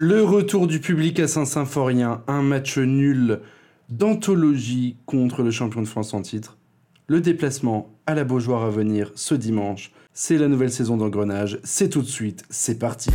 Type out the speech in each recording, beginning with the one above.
Le retour du public à Saint-Symphorien, un match nul d'anthologie contre le champion de France en titre. Le déplacement à la Beaujoire à venir ce dimanche. C'est la nouvelle saison d'engrenage. C'est tout de suite. C'est parti.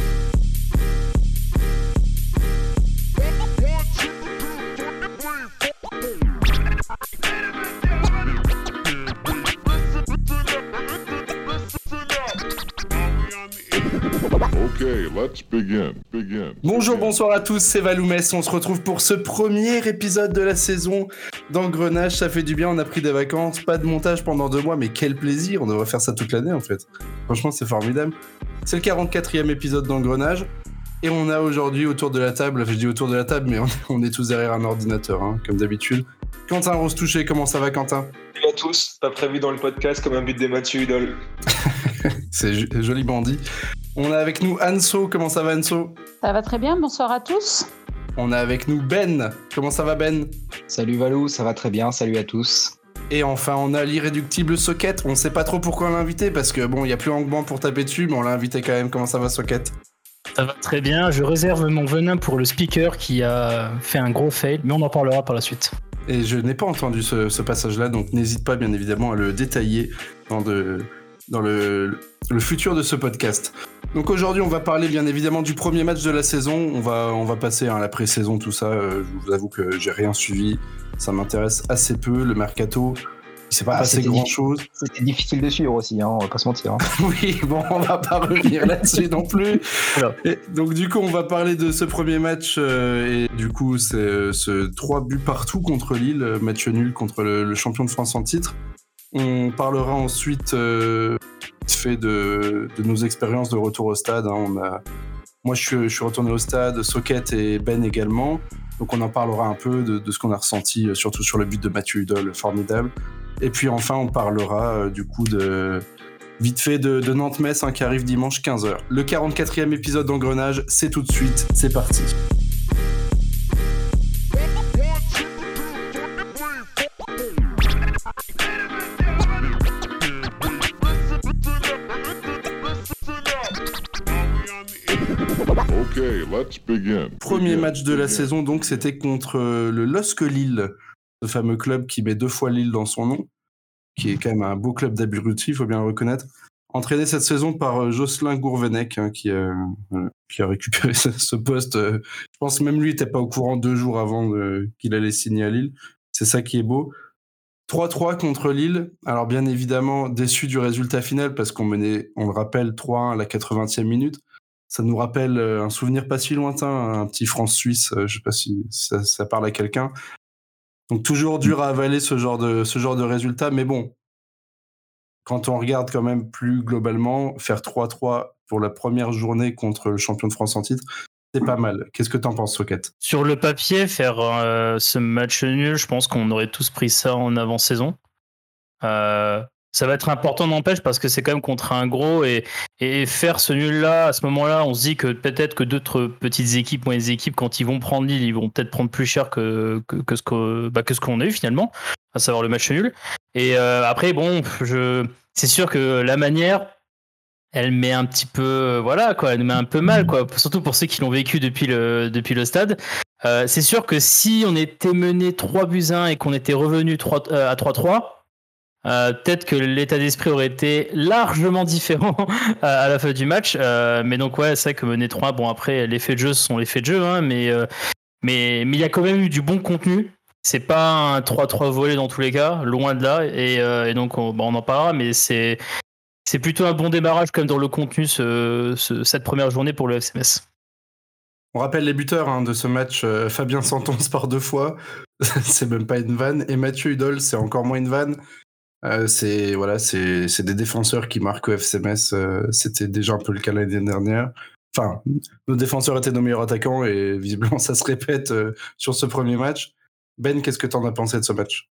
Bonjour, bonsoir à tous, c'est Valoumès. On se retrouve pour ce premier épisode de la saison d'Engrenage. Ça fait du bien, on a pris des vacances, pas de montage pendant deux mois, mais quel plaisir. On devrait faire ça toute l'année en fait. Franchement, c'est formidable. C'est le 44e épisode d'Engrenage. Et on a aujourd'hui autour de la table, je dis autour de la table, mais on, est tous derrière un ordinateur, hein, comme d'habitude. Quentin Rose Touché, comment ça va Quentin? Salut à tous, pas prévu dans le podcast comme un but des Mathieu Idol. c'est joli bandit. On a avec nous Anso. Comment ça va, Anso? Ça va très bien. Bonsoir à tous. On a avec nous Ben. Comment ça va, Ben? Salut Valou, ça va très bien. Salut à tous. Et enfin, on a l'irréductible Socket. On ne sait pas trop pourquoi on l'a invité parce que bon, il n'y a plus Angban pour taper dessus, mais on l'a invité quand même. Comment ça va, Socket? Ça va très bien. Je réserve mon venin pour le speaker qui a fait un gros fail, mais on en parlera par la suite. Et je n'ai pas entendu ce, ce passage-là, donc n'hésite pas bien évidemment à le détailler dans de, dans le, futur de ce podcast. Donc aujourd'hui, on va parler bien évidemment du premier match de la saison. On va, on va passer à la pré-saison, tout ça. Euh, je vous avoue que j'ai rien suivi. Ça m'intéresse assez peu. Le mercato, il s'est pas ah, passé grand chose. C'était difficile de suivre aussi, hein, on va pas se mentir. Hein. oui, bon, on va pas revenir là-dessus non plus. donc du coup, on va parler de ce premier match euh, et du coup, c'est euh, ce trois buts partout contre Lille, match nul contre le champion de France en titre. On parlera ensuite euh, fait de, nos expériences de retour au stade. Hein. Moi, je suis, retourné au stade, Socket et Ben également. Donc, on en parlera un peu de, ce qu'on a ressenti, euh, surtout sur le but de Mathieu Hudol, formidable. Et puis, enfin, on parlera euh, du coup de vite fait de, Nantes-Metz hein, qui arrive dimanche 15h. Le 44e épisode d'Engrenage, c'est tout de suite. C'est parti. Premier match de la saison, donc, c'était contre euh, le LOSC Lille, ce fameux club qui met deux fois Lille dans son nom, qui est quand même un beau club d'abrutis, il faut bien le reconnaître. Entraîné cette saison par euh, Jocelyn Gourvenec, hein, qui, euh, qui, a récupéré ce, poste. je pense même lui n'était pas au courant deux jours avant qu'il allait signer à Lille. C'est ça qui est beau. 3-3 contre Lille. Alors bien évidemment, déçu du résultat final parce qu'on menait, on le rappelle, 3-1 à la 80e minute ça nous rappelle euh, un souvenir pas si lointain, un petit France-Suisse, euh, je sais pas si ça, parle à quelqu'un. Donc toujours dur à avaler ce genre de, ce résultat, mais bon, quand on regarde quand même plus globalement, faire 3-3 pour la première journée contre le champion de France en titre, c'est pas mal. Qu'est-ce que t'en penses, Socket? Sur le papier, faire euh, ce match nul, je pense qu'on aurait tous pris ça en avant-saison. Ça va être important n'empêche parce que c'est quand même contre un gros et, faire ce nul là à ce moment là on se dit que peut-être que d'autres petites équipes moyennes équipes quand ils vont prendre l'île ils vont peut-être prendre plus cher que, que, ce que, bah, ce qu'on a eu finalement à savoir le match nul. Et euh, après bon c'est sûr que la manière elle met un petit peu voilà quoi elle met un peu mal quoi surtout pour ceux qui l'ont vécu depuis le depuis le stade. Euh, c'est sûr que si on était mené 3 buts 1 et qu'on était revenu 3, euh, à 3-3 euh, peut-être que l'état d'esprit aurait été largement différent à la fin du match. Euh, mais donc, ouais, c'est vrai que mener 3, bon, après, les faits de jeu sont les faits de jeu, hein, mais euh, mais mais il y a quand même eu du bon contenu. C'est pas un 3-3 volé dans tous les cas, loin de là. Et, donc, on, on en parlera, mais c'est c'est plutôt un bon démarrage comme dans le contenu cette première journée pour le FCMS. On rappelle les buteurs hein, de ce match. Fabien Santon par deux fois, c'est même pas une vanne. Et Mathieu Hudol, c'est encore moins une vanne. Euh, c'est voilà, c'est des défenseurs qui marquent au FCMS. Euh, c'était déjà un peu le cas l'année dernière. Enfin, nos défenseurs étaient nos meilleurs attaquants et visiblement ça se répète euh, sur ce premier match. Ben, qu'est-ce que tu en as pensé de ce match?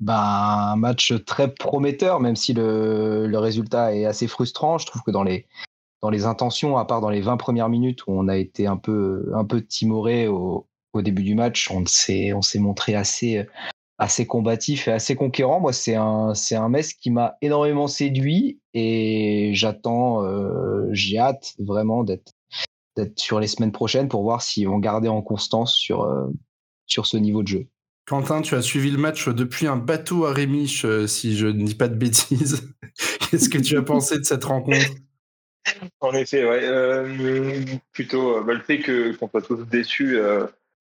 Bah, un match très prometteur, même si le, le, résultat est assez frustrant. Je trouve que dans les, dans les intentions, à part dans les 20 premières minutes où on a été un peu, un peu timoré au, au début du match, on s'est, on s'est montré assez, assez combatif et assez conquérant. Moi, c'est un, c'est un Metz qui m'a énormément séduit et j'attends, euh, j'ai hâte vraiment d'être, sur les semaines prochaines pour voir s'ils vont garder en constance sur, sur ce niveau de jeu. Quentin, tu as suivi le match depuis un bateau à Rémiche, si je ne dis pas de bêtises. Qu'est-ce que tu as pensé de cette rencontre? En effet, ouais. plutôt bah, le fait qu'on soit tous déçus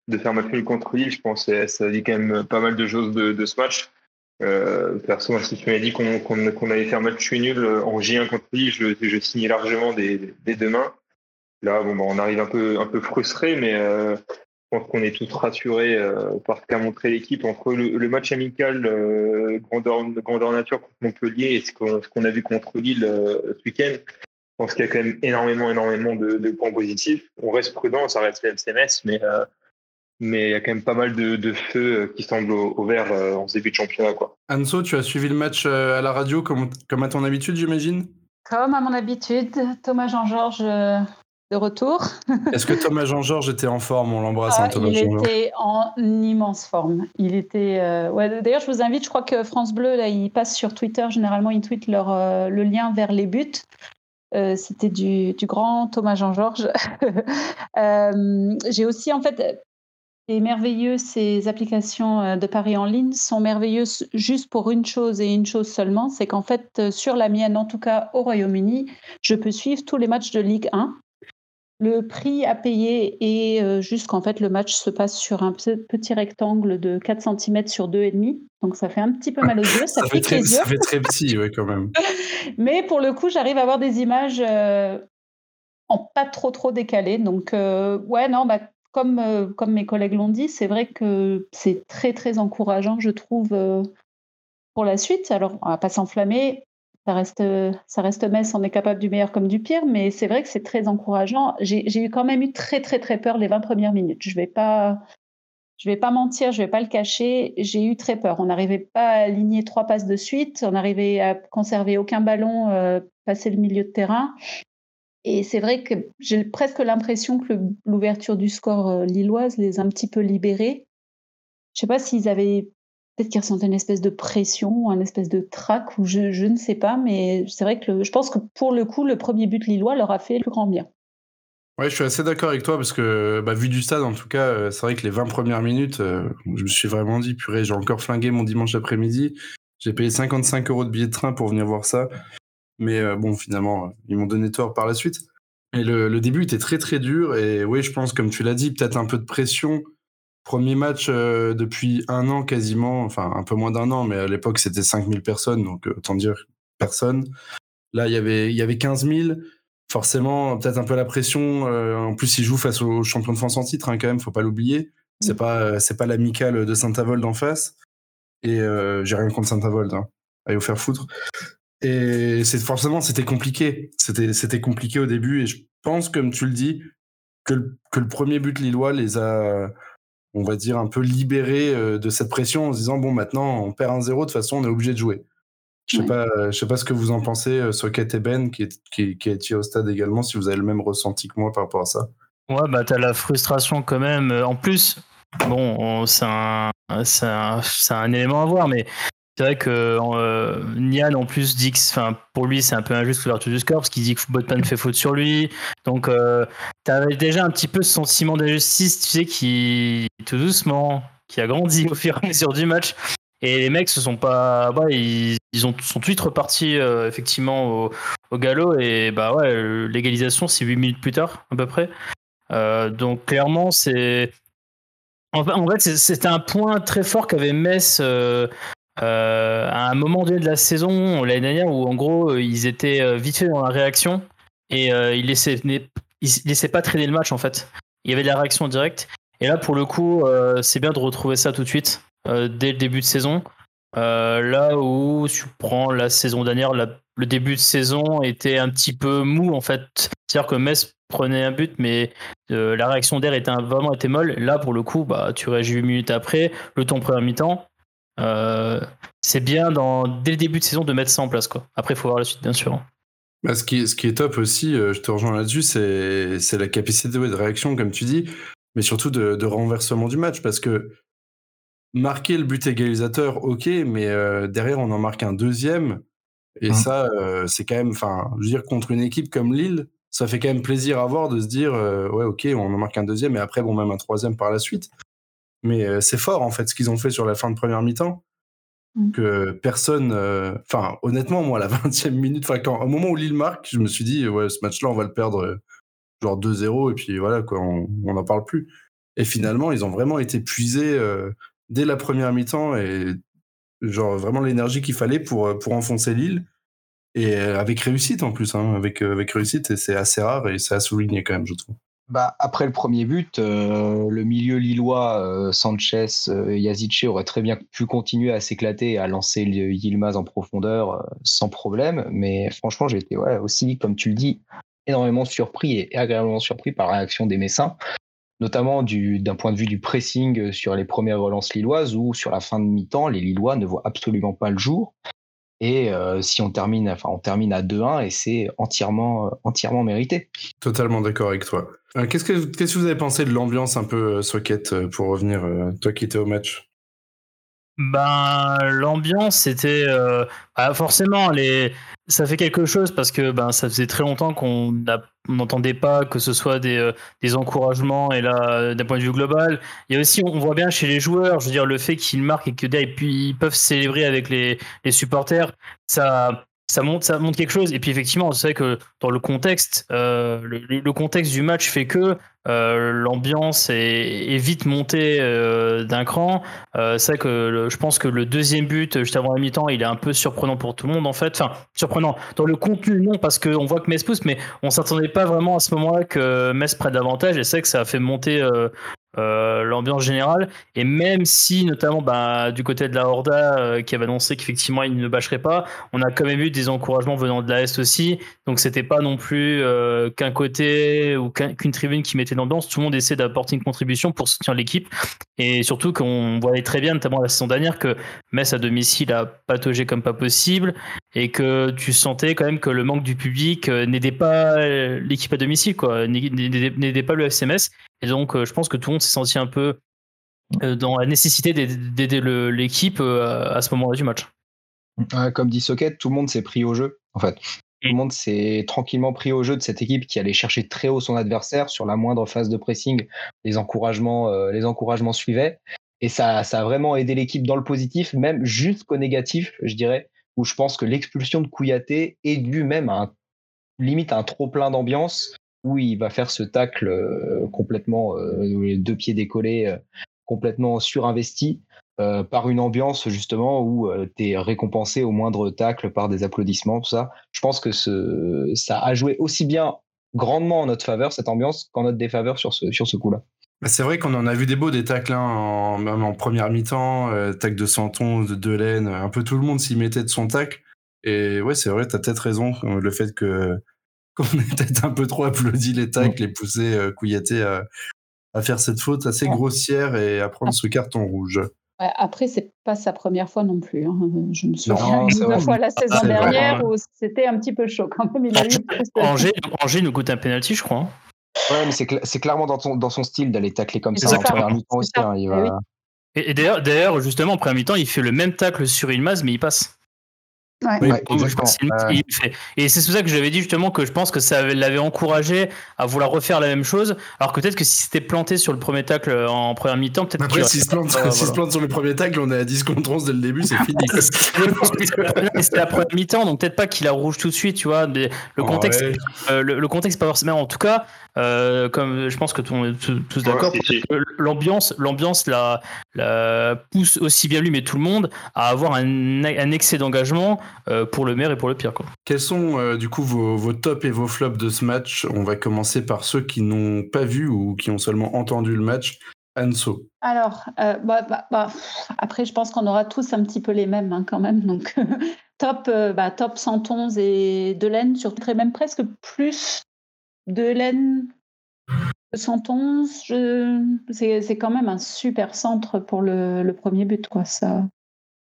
de faire match nul contre Lille, je pense que ça dit quand même pas mal de choses de, ce match. Euh, perso, si tu m'as dit qu'on allait faire match nul en J1 contre Lille, je, signais largement des deux mains. Là, bon, bah, on arrive un peu, frustré, mais euh, je pense qu'on est tous rassurés euh, par ce qu'a montré l'équipe entre le, match amical euh, grandeur, grandeur nature contre Montpellier et ce qu'on a vu contre Lille euh, ce week-end. Je pense qu'il y a quand même énormément, énormément de, points positifs. On reste prudent, ça reste le SMS, mais mais il y a quand même pas mal de, de feux qui semblent au, vert en ce début de championnat. Quoi. Anso, tu as suivi le match à la radio comme, comme à ton habitude, j'imagine? Comme à mon habitude, Thomas Jean-Georges de retour. Est-ce que Thomas Jean-Georges était en forme? On l'embrasse, hein, ah, Thomas Il était en immense forme. Il était. Euh, ouais, D'ailleurs, je vous invite. Je crois que France Bleu, là, il passe sur Twitter. Généralement, ils tweetent leur, euh, le lien vers les buts. Euh, c'était du, du, grand Thomas Jean-Georges. J'ai aussi, en fait, c'est merveilleux, ces applications de Paris en ligne sont merveilleuses juste pour une chose et une chose seulement, c'est qu'en fait, sur la mienne, en tout cas au Royaume-Uni, je peux suivre tous les matchs de Ligue 1 le prix à payer est euh, juste qu'en fait le match se passe sur un petit rectangle de 4 cm sur 2,5. Donc ça fait un petit peu mal aux yeux. Ça, fait, très, ça fait très petit, oui, quand même. Mais pour le coup, j'arrive à avoir des images euh, en pas trop trop décalées. Donc euh, ouais, non, bah, comme, comme mes collègues l'ont dit, c'est vrai que c'est très très encourageant, je trouve, pour la suite. Alors on va pas s'enflammer ça reste, ça reste Metz, on est capable du meilleur comme du pire, mais c'est vrai que c'est très encourageant. J'ai quand même eu très, très, très peur les 20 premières minutes. Je vais vais pas mentir, je vais pas le cacher. J'ai eu très peur. On n'arrivait pas à aligner trois passes de suite. On n'arrivait à conserver aucun ballon, euh, passer le milieu de terrain. Et c'est vrai que j'ai presque l'impression que l'ouverture du score euh, lilloise les a un petit peu libérés. Je sais pas s'ils avaient peut-être qu'ils ressentaient une espèce de pression, un espèce de trac, ou je, je ne sais pas, mais c'est vrai que je pense que pour le coup, le premier but lillois leur a fait le plus grand bien. Ouais, je suis assez d'accord avec toi parce que, bah, vu du stade, en tout cas, euh, c'est vrai que les 20 premières minutes, euh, je me suis vraiment dit, purée, j'ai encore flingué mon dimanche après-midi. J'ai payé 55 euros de billet de train pour venir voir ça. Mais euh, bon, finalement, ils m'ont donné tort par la suite. Et le, le, début était très très dur. Et oui, je pense, comme tu l'as dit, peut-être un peu de pression Premier match euh, depuis un an quasiment, enfin un peu moins d'un an, mais à l'époque c'était 5000 personnes, donc euh, autant dire personne. Là, il y avait, il y avait 15 000. Forcément, peut-être un peu la pression. Euh, en plus, il joue face au champion de France en titre, hein, quand même, faut pas l'oublier. C'est pas, c'est pas l'amical de Saint-Avold en face. Et j'ai rien contre Saint-Avold. Hein. Allez vous faire foutre. Et c'est forcément, c'était compliqué. C'était, c'était compliqué au début. Et je pense, comme tu le dis, que le, que le premier but lillois les a, on va dire, un peu libéré euh, de cette pression en se disant bon, maintenant, on perd un zéro, de toute façon, on est obligé de jouer. Je sais pas, je sais pas ce que vous en pensez, euh, Socket et Ben, qui, est, qui, qui été au stade également, si vous avez le même ressenti que moi par rapport à ça. Ouais, bah t'as la frustration quand même. En plus, bon, c'est un, un, un, élément à voir, mais c'est vrai que euh, Nian en plus dit que pour lui c'est un peu injuste l'ouverture du score parce qu'il dit que Botman fait faute sur lui. Donc euh, tu avais déjà un petit peu ce sentiment d'injustice, tu sais, qui tout doucement, qui a grandi au fur et à mesure du match. Et les mecs se sont pas, ils, ont sont tout de suite repartis euh, effectivement au, galop et bah ouais, l'égalisation c'est 8 minutes plus tard à peu près. donc clairement c'est en fait, c'était un point très fort qu'avait Metz euh, à un moment donné de la saison, l'année dernière, où en gros, euh, ils étaient euh, vite fait dans la réaction et ils laissaient, ils laissaient pas traîner le match en fait. Il y avait de la réaction directe. Et là, pour le coup, c'est bien de retrouver ça tout de suite, dès le début de saison. là où tu prends la saison dernière, le début de saison était un petit peu mou en fait. C'est-à-dire que Metz prenait un but, mais la réaction d'air était vraiment été molle. Là, pour le coup, bah, tu réagis 8 minutes après, le temps premier mi-temps. Euh, c'est bien dans, dès le début de saison de mettre ça en place. Quoi. Après, il faut voir la suite, bien sûr. Hein. Bah, ce, qui, ce qui est top aussi, euh, je te rejoins là-dessus, c'est la capacité de réaction, comme tu dis, mais surtout de, renversement du match. Parce que marquer le but égalisateur, ok, mais euh, derrière, on en marque un deuxième. Et mmh. ça, c'est quand même, enfin, je veux dire, contre une équipe comme Lille, ça fait quand même plaisir à voir de se dire, ouais, ok, on en marque un deuxième et après, bon, même un troisième par la suite. Mais c'est fort, en fait, ce qu'ils ont fait sur la fin de première mi-temps. Mmh. Que personne. Enfin, honnêtement, moi, à la 20e minute, enfin, au moment où Lille marque, je me suis dit, ouais, ce match-là, on va le perdre genre 2-0 et puis voilà, quoi, on n'en parle plus. Et finalement, ils ont vraiment été puisés dès la première mi-temps et genre vraiment l'énergie qu'il fallait pour, pour enfoncer Lille. Et avec réussite en plus, hein, avec, avec réussite, et c'est assez rare et c'est à souligner quand même, je trouve. Bah, après le premier but, le milieu lillois, Sanchez, Yazice aurait très bien pu continuer à s'éclater et à lancer Yilmaz en profondeur sans problème. Mais franchement, j'ai été aussi, comme tu le dis, énormément surpris et agréablement surpris par la réaction des Messins, notamment d'un point de vue du pressing sur les premières relances lilloises où sur la fin de mi-temps, les Lillois ne voient absolument pas le jour. Et euh, si on termine, enfin, on termine à 2-1 et c'est entièrement, entièrement mérité. Totalement d'accord avec toi. Euh, qu'est-ce, que, vous avez pensé de l'ambiance un peu euh, socket pour revenir, toi qui étais au match? Ben, l'ambiance, c'était bah, forcément les. Ça fait quelque chose parce que ben ça faisait très longtemps qu'on n'entendait pas que ce soit des, des encouragements et là d'un point de vue global. Il y a aussi, on voit bien chez les joueurs, je veux dire le fait qu'ils marquent et que puis ils peuvent célébrer avec les, les supporters, ça ça montre, ça montre quelque chose. Et puis effectivement, c'est vrai que dans le contexte, euh, le, contexte du match fait que euh, l'ambiance est, vite montée euh, d'un cran. c'est vrai que je pense que le deuxième but, juste avant la mi-temps, il est un peu surprenant pour tout le monde en fait. Enfin, surprenant dans le contenu, non, parce qu'on voit que Metz pousse, mais on s'attendait pas vraiment à ce moment-là que Metz prenne davantage. Et c'est vrai que ça a fait monter euh, l'ambiance générale. Et même si, notamment bah, du côté de la Horda, euh, qui avait annoncé qu'effectivement il ne bâcherait pas, on a quand même eu des encouragements venant de la Est aussi. Donc c'était pas non plus euh, qu'un côté ou qu'une tribune qui mettait l'ambiance. Tout le monde essaie d'apporter une contribution pour soutenir l'équipe. Et surtout qu'on voyait très bien, notamment la saison dernière, que Metz à domicile a pataugé comme pas possible et que tu sentais quand même que le manque du public n'aidait pas l'équipe à domicile, quoi, n'aidait pas le FCMS. Et donc, euh, je pense que tout le monde s'est senti un peu euh, dans la nécessité d'aider l'équipe euh, à ce moment-là du match. comme dit Socket, tout le monde s'est pris au jeu, en fait. Tout le monde s'est tranquillement pris au jeu de cette équipe qui allait chercher très haut son adversaire sur la moindre phase de pressing. Les encouragements, les encouragements suivaient. Et ça, ça a vraiment aidé l'équipe dans le positif, même jusqu'au négatif, je dirais, où je pense que l'expulsion de Kouyaté est due même à un, limite à un trop plein d'ambiance où il va faire ce tacle euh, complètement, euh, les deux pieds décollés, euh, complètement surinvesti. Par une ambiance justement où tu es récompensé au moindre tacle par des applaudissements, tout ça. Je pense que ce, ça a joué aussi bien grandement en notre faveur, cette ambiance, qu'en notre défaveur sur ce, sur ce coup-là. Bah, c'est vrai qu'on en a vu des beaux des tacles, hein, en, même en première mi-temps, euh, tacle de Santon, de Delaine, un peu tout le monde s'y mettait de son tacle. Et ouais, c'est vrai, tu as peut-être raison, le fait que qu'on ait peut-être un peu trop applaudi les tacles et poussé euh, Kouyaté à, à, faire cette faute assez grossière et à prendre ce carton rouge. Après, c'est pas sa première fois non plus. Hein. Je me souviens une fois la saison dernière où c'était un petit peu chaud quand même. Il a Angers, Angers nous coûte un penalty, je crois. Hein. Ouais, mais c'est clairement dans, ton, dans son style d'aller tacler comme ça en première mi-temps aussi. Hein, il va... Et, d'ailleurs, justement, en première mi-temps, il fait le même tacle sur Ilmaz, mais il passe. Ouais. Et c'est pour ça que j'avais dit justement que je pense que ça l'avait encouragé à vouloir refaire la même chose. Alors peut-être que si c'était planté sur le premier tacle en première mi-temps, peut-être Après, s'il se, plante, se plante sur le premier tacle, on est à 10 contre 11 dès le début, c'est fini. c'était la première mi-temps, donc peut-être pas qu'il a rouge tout de suite, tu vois. Mais le contexte, euh, le, contexte, pas forcément. En tout cas, euh, comme je pense que tout, tous d'accord, l'ambiance, l'ambiance la, la, pousse aussi bien lui, mais tout le monde à avoir un, un excès d'engagement euh, pour le maire et pour le pire. Quoi. Quels sont euh, du coup vos, vos tops et vos flops de ce match? On va commencer par ceux qui n'ont pas vu ou qui ont seulement entendu le match. Anso. Alors, euh, bah, bah, bah, après, je pense qu'on aura tous un petit peu les mêmes hein, quand même. Donc, top, bah, top 111 et Delaine, surtout même presque plus Delaine que 111. C'est quand même un super centre pour le, le premier but. Quoi. Ça,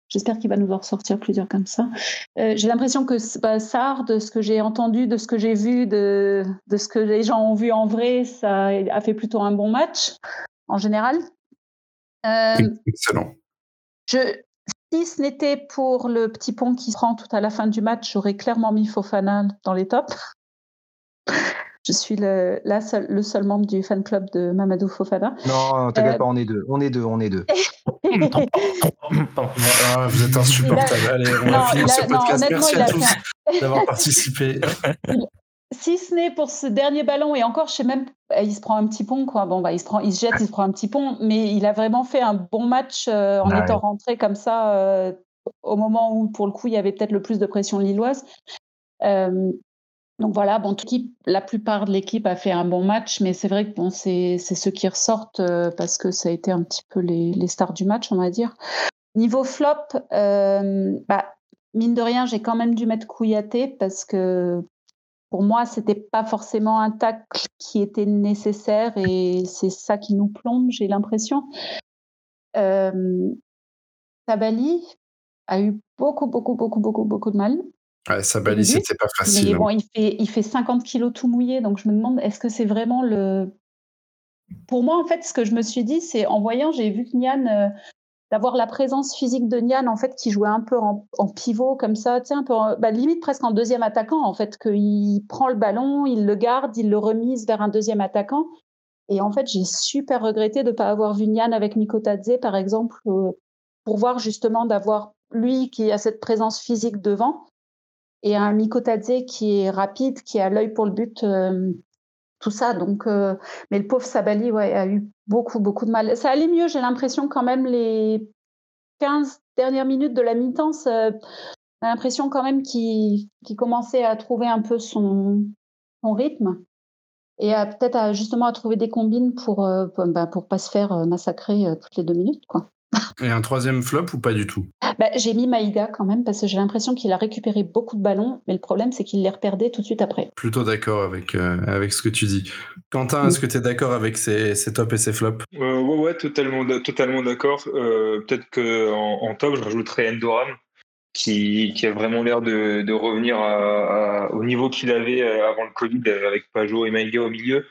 J'espère qu'il va nous en ressortir plusieurs comme ça. Euh, j'ai l'impression que bah, de ce que j'ai entendu, de ce que j'ai vu, de, de, ce que les gens ont vu en vrai, ça a fait plutôt un bon match en général. Euh, Excellent. Je, si ce n'était pour le petit pont qui se rend tout à la fin du match, j'aurais clairement mis Fofana dans les tops. Je suis le, seul, le seul membre du fan club de Mamadou Fofana. Non, t'inquiète euh, pas, on est deux. On est deux, on est deux. Ah, vous êtes insupportable. Allez, on va finir ce podcast. Merci à tous d'avoir participé. si ce n'est pour ce dernier ballon, et encore, je sais même, bah, il se prend un petit pont, quoi. Bon, bah, il se prend, il se jette, il se prend un petit pont, mais il a vraiment fait un bon match euh, en étant rentré comme ça euh, au moment où, pour le coup, il y avait peut-être le plus de pression lilloise. Euh, donc voilà, bon, la plupart de l'équipe a fait un bon match, mais c'est vrai que bon, c'est ceux qui ressortent parce que ça a été un petit peu les, les, stars du match, on va dire. Niveau flop, bah, mine de rien, j'ai quand même dû mettre Kouyaté parce que pour moi, c'était pas forcément un tacle qui était nécessaire et c'est ça qui nous plombe, j'ai l'impression. Euh, Sabali a eu beaucoup, beaucoup, beaucoup, beaucoup, beaucoup de mal. Ouais, Sabali, c'était pas facile. Mais bon, il fait, il fait 50 kilos tout mouillé, donc je me demande, est-ce que c'est vraiment le. Pour moi, en fait, ce que je me suis dit, c'est en voyant, j'ai vu que Nian euh, d'avoir la présence physique de Nian en fait qui jouait un peu en, pivot comme ça, tu sais un peu bah, limite presque en deuxième attaquant en fait qu'il prend le ballon, il le garde, il le remise vers un deuxième attaquant et en fait j'ai super regretté de ne pas avoir vu Nian avec Mikotadze par exemple euh, pour voir justement d'avoir lui qui a cette présence physique devant et un Mikotadze qui est rapide, qui a l'œil pour le but. Euh, tout ça. Donc, euh, mais le pauvre Sabali a eu beaucoup, beaucoup de mal. Ça allait mieux, j'ai l'impression, quand même, les 15 dernières minutes de la mi-temps, j'ai l'impression quand même qu'il commençait à trouver un peu son, rythme et peut-être justement à trouver des combines pour, euh, pour, bah, pour pas se faire euh, massacrer toutes les deux minutes. Quoi. Et un troisième flop ou pas du tout? Bah, J'ai mis Maïga quand même parce que j'ai l'impression qu'il a récupéré beaucoup de ballons, mais le problème c'est qu'il les reperdait tout de suite après. Plutôt d'accord avec, euh, avec ce que tu dis. Quentin, est-ce que tu es d'accord avec ces, ces tops et ces flops? Euh, Ouais, ouais, totalement, totalement d'accord. Euh, peut-être qu'en en, top, je rajouterais Endoram. Qui, qui a vraiment l'air de, de revenir au niveau qu'il avait avant le Covid avec Pajot et Maïga au milieu.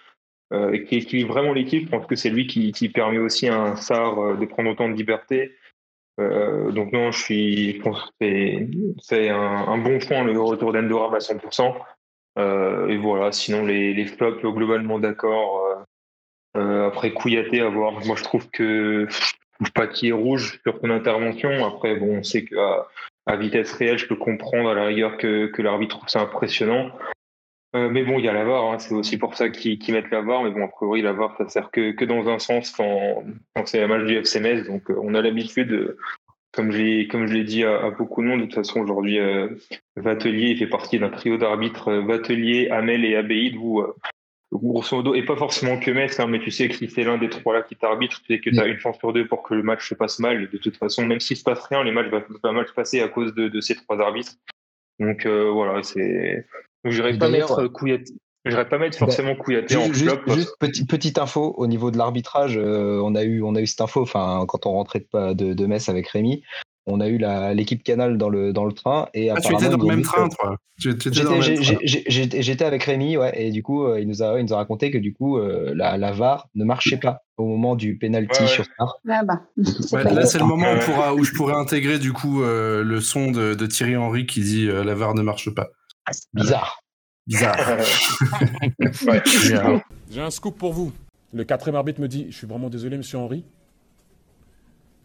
Euh, qui équilibre vraiment l'équipe. Je pense que c'est lui qui, qui, permet aussi à un SAR euh, de prendre autant de liberté. Euh, donc non, je suis, je pense que c'est un, bon point le retour d'Endoram à 100%. Euh, et voilà, sinon les, les flops globalement d'accord. Après Kouyaté, à voir. Moi je trouve que pas qui est rouge sur son intervention. Après bon, on sait qu'à à vitesse réelle, je peux comprendre à la rigueur que, que l'arbitre trouve ça impressionnant. Euh, mais bon, il y a la VAR, hein, c'est aussi pour ça qu'ils mettent la VAR. Mais bon, a priori, la VAR, ça sert que, que dans un sens quand, quand c'est la match du FCMS. Donc, euh, on a l'habitude, comme, comme je l'ai dit à, beaucoup de monde, de toute façon, aujourd'hui, euh, Vatelier fait partie d'un trio d'arbitres, Vatelier, Hamel et Abéid, où, grosso modo, et pas forcément que Metz, hein, mais tu sais que si c'est l'un des trois là qui t'arbitre, tu sais que tu as une chance sur deux pour que le match se passe mal. De toute façon, même s'il se passe rien, les matchs vont mal se passer à cause de, de ces trois arbitres. Donc voilà, c'est je n'irais pas mettre Kouyaté. pas mettre forcément Kouyaté en juste, Juste petite info au niveau de l'arbitrage, euh, on a eu on a eu cette info. Enfin, quand on rentrait de, de, de Metz avec Rémi, on a eu l'équipe Canal dans le, dans le train. Et ah, tu étais dans le même train, toi J'étais avec Rémi, ouais, et du coup, euh, il, nous a, il nous a raconté que du coup, euh, la, la VAR ne marchait pas au moment du penalty sur Star. Ah bah, là, c'est le moment où, pourra, où, je pourrais intégrer du coup le son de, de Thierry Henry qui dit la VAR ne marche pas. Bizarre. Bizarre. J'ai un scoop pour vous. Le quatrième arbitre me dit Je suis vraiment désolé, monsieur Henry.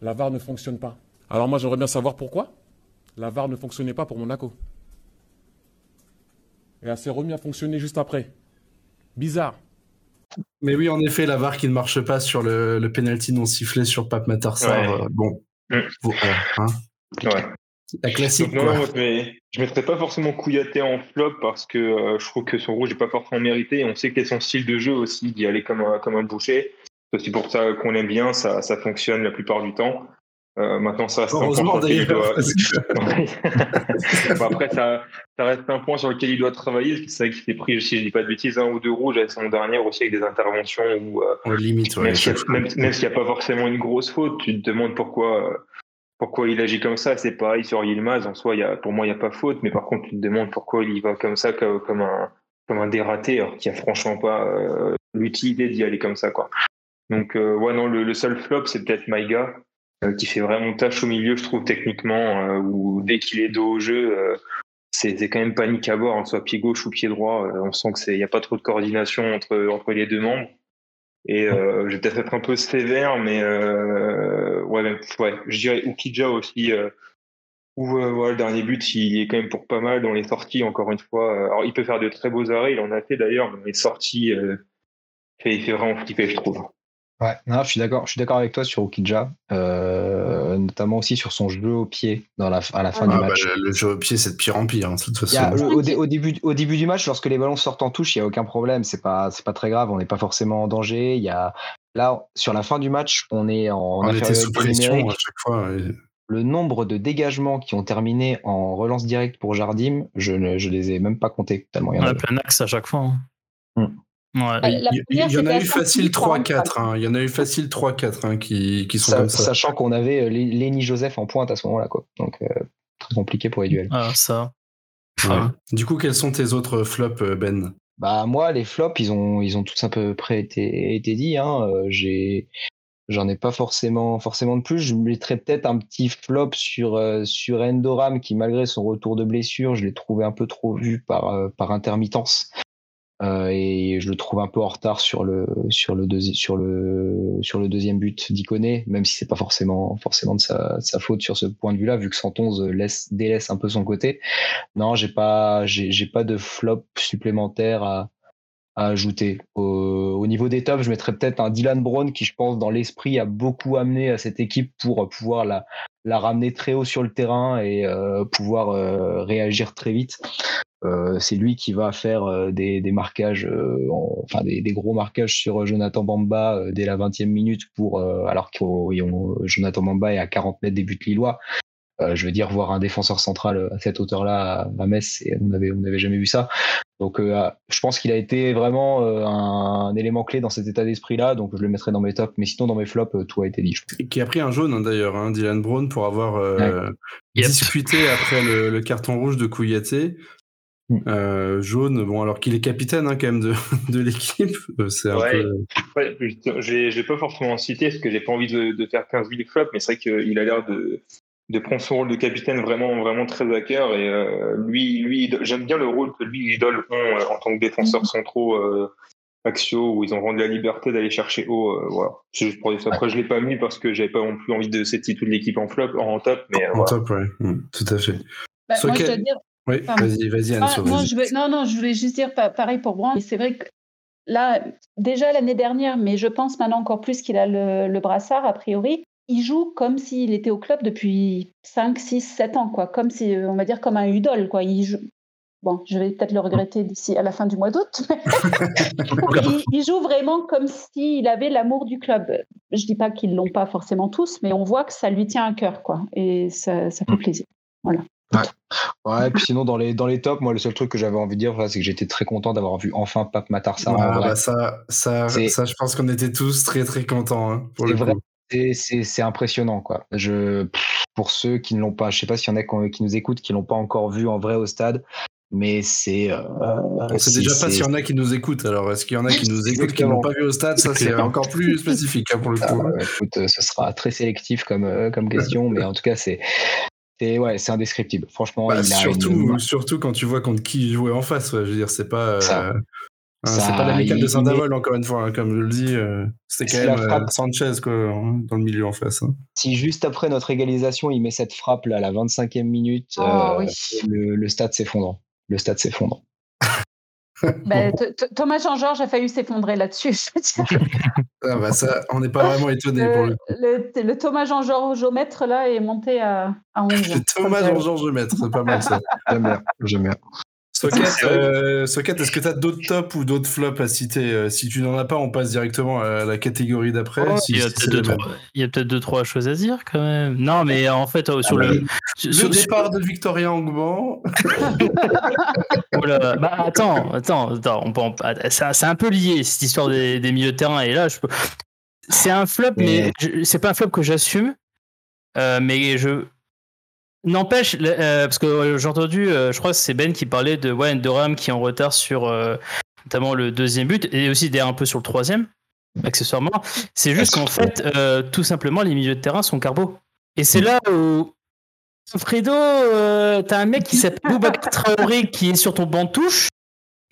La VAR ne fonctionne pas. Alors, moi, j'aimerais bien savoir pourquoi. La VAR ne fonctionnait pas pour Monaco. Et elle s'est remis à fonctionner juste après. Bizarre. Mais oui, en effet, la VAR qui ne marche pas sur le, le penalty non sifflé sur Pape Matarsar. Euh, bon. Mm. Hein. ouais. La classique. non, je ne mettrais pas forcément Kouyaté en flop parce que euh, je trouve que son rouge n'est pas forcément mérité. Et on sait que son style de jeu aussi, d'y aller comme un, comme un boucher. C'est aussi pour ça qu'on aime bien, ça, ça fonctionne la plupart du temps. Euh, maintenant, ça reste un point doit... après, ça, ça, reste un point sur lequel il doit travailler. C'est vrai qu'il s'est pris, si je dis pas de bêtises, un ou deux rouges la saison dernière aussi avec des interventions où, euh, limite, même s'il n'y a, a, pas forcément une grosse faute, tu te demandes pourquoi pourquoi il agit comme ça. C'est pareil sur Yilmaz. En soi, pour moi, il n'y a pas faute. Mais par contre, tu te demandes pourquoi il y va comme ça, comme un, dératé, alors qu'il n'y a franchement pas euh, l'utilité d'y aller comme ça. Quoi. Donc, euh, ouais, non, le, seul flop, c'est peut-être Maïga, euh, qui fait vraiment tâche au milieu, je trouve, techniquement, ou dès qu'il est dos au jeu, c'est quand même panique à bord, hein, soit pied gauche ou pied droit. on sent qu'il n'y a pas trop de coordination entre, entre les deux membres. Et euh, je peut-être être un peu sévère, mais euh, ouais, ouais, je dirais Ukija aussi. Euh, où le dernier but, il est quand même pour pas mal dans les sorties, encore une fois. Alors, il peut faire de très beaux arrêts, il en a fait d'ailleurs, mais les sorties, il fait vraiment flipper, je trouve. Ouais, non, je suis d'accord. Je suis d'accord avec toi sur Okidja, euh, notamment aussi sur son jeu au pied dans la, à la fin du Ah, match. bah, le jeu au pied, c'est de pire en pire. hein, de toute y a- façon. au, dé- au début, au début du match, lorsque les ballons sortent en touche, il n'y a aucun problème. C'est pas, c'est pas très grave. On n'est pas forcément en danger. Il y a là sur la fin du match, on est en On était sous pression à chaque fois. Le nombre de dégagements qui ont terminé en relance directe pour Jardim, je ne, je les ai même pas comptés tellement il y en On a. a plein axe à chaque fois. hein. Hmm. Ouais. Il, y en a eu facile 5 3-4. hein, Il y en a eu facile 3-4 hein, qui, qui sont comme ça. Sachant qu'on avait euh, Lenny Joseph en pointe à ce moment-là, quoi. Donc euh, très compliqué pour les duels. Ah, ça. Ouais. Du coup, quels sont tes autres flops, euh, Ben? Bah moi, les flops, ils ont, ils ont tous à peu près été, été dit. Hein. J'ai, j'en ai pas forcément, forcément de plus. Je mettrais peut-être un petit flop sur euh, sur Endoram qui, malgré son retour de blessure, je l'ai trouvé un peu trop vu par euh, par intermittence. Euh, et je le trouve un peu en retard sur le sur le deuxi- sur le sur le deuxième but d'Iconé, même si c'est pas forcément forcément de sa, de sa faute sur ce point de vue-là, vu que Santonze laisse délaisse un peu son côté. Non, j'ai pas j'ai pas de flop supplémentaire à à ajouter. Au, au niveau des tops, je mettrais peut-être un Dylan Brown qui, je pense, dans l'esprit, a beaucoup amené à cette équipe pour pouvoir la, ramener très haut sur le terrain et euh, pouvoir euh, réagir très vite. Euh, c'est lui qui va faire euh, des, marquages, euh, en- enfin des, gros marquages sur Jonathan Bamba euh, dès la 20e minute pour euh, alors que Jonathan Bamba est à 40 mètres des buts lillois. Euh, je veux dire voir un défenseur central à cette hauteur-là à- Metz, et on avait on n'avait jamais vu ça. Donc euh, je pense qu'il a été vraiment euh, un, élément clé dans cet état d'esprit-là, donc je le mettrai dans mes tops. Mais sinon dans mes flops, euh, tout a été dit. je pense. Et Qui a pris un jaune hein, d'ailleurs, hein, Dylan Brown, pour avoir euh, Yep. discuté après le, le carton rouge de Kouyaté. Mm. Euh, jaune, bon, alors qu'il est capitaine hein, quand même de, de l'équipe. euh, C'est un Ouais. peu. Ouais, je je l'ai pas forcément cité parce que j'ai pas envie de, de faire 15 000 flops, mais c'est vrai qu'il a l'air de, de prendre son rôle de capitaine vraiment, vraiment très à cœur. Et euh, lui, lui j'aime bien le rôle que lui et Idol ont euh, en tant que défenseurs centraux euh, axiaux où ils ont rendu la liberté d'aller chercher haut. euh, voilà. C'est juste pour dire ça. Après, je l'ai pas mis parce que j'avais pas non plus envie de citer toute l'équipe en flop, en top, mais euh, En voilà. top, ouais. Mm, tout à fait. Bah, moi, je quel- dois dire, Oui, vas-y, vas-y, Anne. Ah, non, je veux- non, non, je voulais juste dire pa- pareil pour Brand. C'est vrai que là, déjà l'année dernière, mais je pense maintenant encore plus qu'il a le, le brassard, a priori, il joue comme s'il était au club depuis 5, 6, 7 ans, quoi. Comme si, on va dire, comme un udol, quoi. Il joue... Bon, je vais peut-être le regretter d'ici à la fin du mois d'août, mais il, il joue vraiment comme s'il avait l'amour du club. Je dis pas qu'ils l'ont pas forcément tous, mais on voit que ça lui tient à cœur, quoi. Et ça, ça fait plaisir. Ouais, puis sinon dans les dans les tops, moi le seul truc que j'avais envie de dire, voilà, c'est que j'étais très content d'avoir vu enfin Pape Matarsa Ah, bah, ça, ça, ça, je pense qu'on était tous très très contents. hein, pour le vrai. C'est- impressionnant quoi. Je pour ceux qui ne l'ont pas, je sais pas s'il y en a qui, nous écoutent qui l'ont pas encore vu en vrai au stade, mais c'est. euh, On sait c'est- déjà pas s'il y en a qui nous écoutent. Alors, est-ce qu'il y en a qui nous écoutent qui n'ont pas vu au stade? Ça, c'est encore plus spécifique hein, pour le Ah, coup. écoute, euh, ce sera très sélectif comme, euh, comme question, mais en tout cas, c'est c'est ouais, c'est indescriptible. Franchement, Bah, il a surtout, une- surtout quand tu vois contre qui jouait en face. ouais, je veux dire, c'est pas. euh, c'est pas l'amical de Saint-Davol, encore une fois, hein, comme je le dis. euh, C'est quand la même euh, frappe. Sanchez quoi, hein, dans le milieu en face. hein. si juste après notre égalisation, il met cette frappe là à la 25e minute, Oh, euh, oui. le, le stade s'effondre. Le stade s'effondre. Th- Thomas Jean-Georges a failli s'effondrer là-dessus. je veux dire. Ah, bah, ça, on n'est pas vraiment étonné pour le le, Thomas Jean-Georges là est monté à, à 11. C'est Thomas Jean-Georges Maître, c'est pas mal ça. J'aime bien. J'aime bien. Socket, euh, Socket, est-ce que tu as d'autres tops ou d'autres flops à citer Euh, Si tu n'en as pas, on passe directement à la catégorie d'après. Oh, si- il y a si peut-être deux, trois- choses à dire quand même. Non, mais en fait, euh, sur bah, le. sur- Le sur- départ de Victoria Angban. Oh. Bah, attends, attends, attends. On peut en- ah, C'est un peu lié, cette histoire des, des milieux de terrain. Et là, je peux. C'est un flop, mais Mais- c'est pas un flop que j'assume. Euh, mais je. N'empêche, euh, parce que euh, j'ai entendu, euh, je crois que c'est Ben qui parlait de ouais, Durham qui est en retard sur euh, notamment le deuxième but et aussi d'ailleurs un peu sur le troisième, accessoirement. C'est juste qu'en fait, euh, tout simplement, les milieux de terrain sont carbo. Et c'est là où Fredo, euh, t'as un mec qui s'appelle Boubacar Traoré qui est sur ton banc de touche.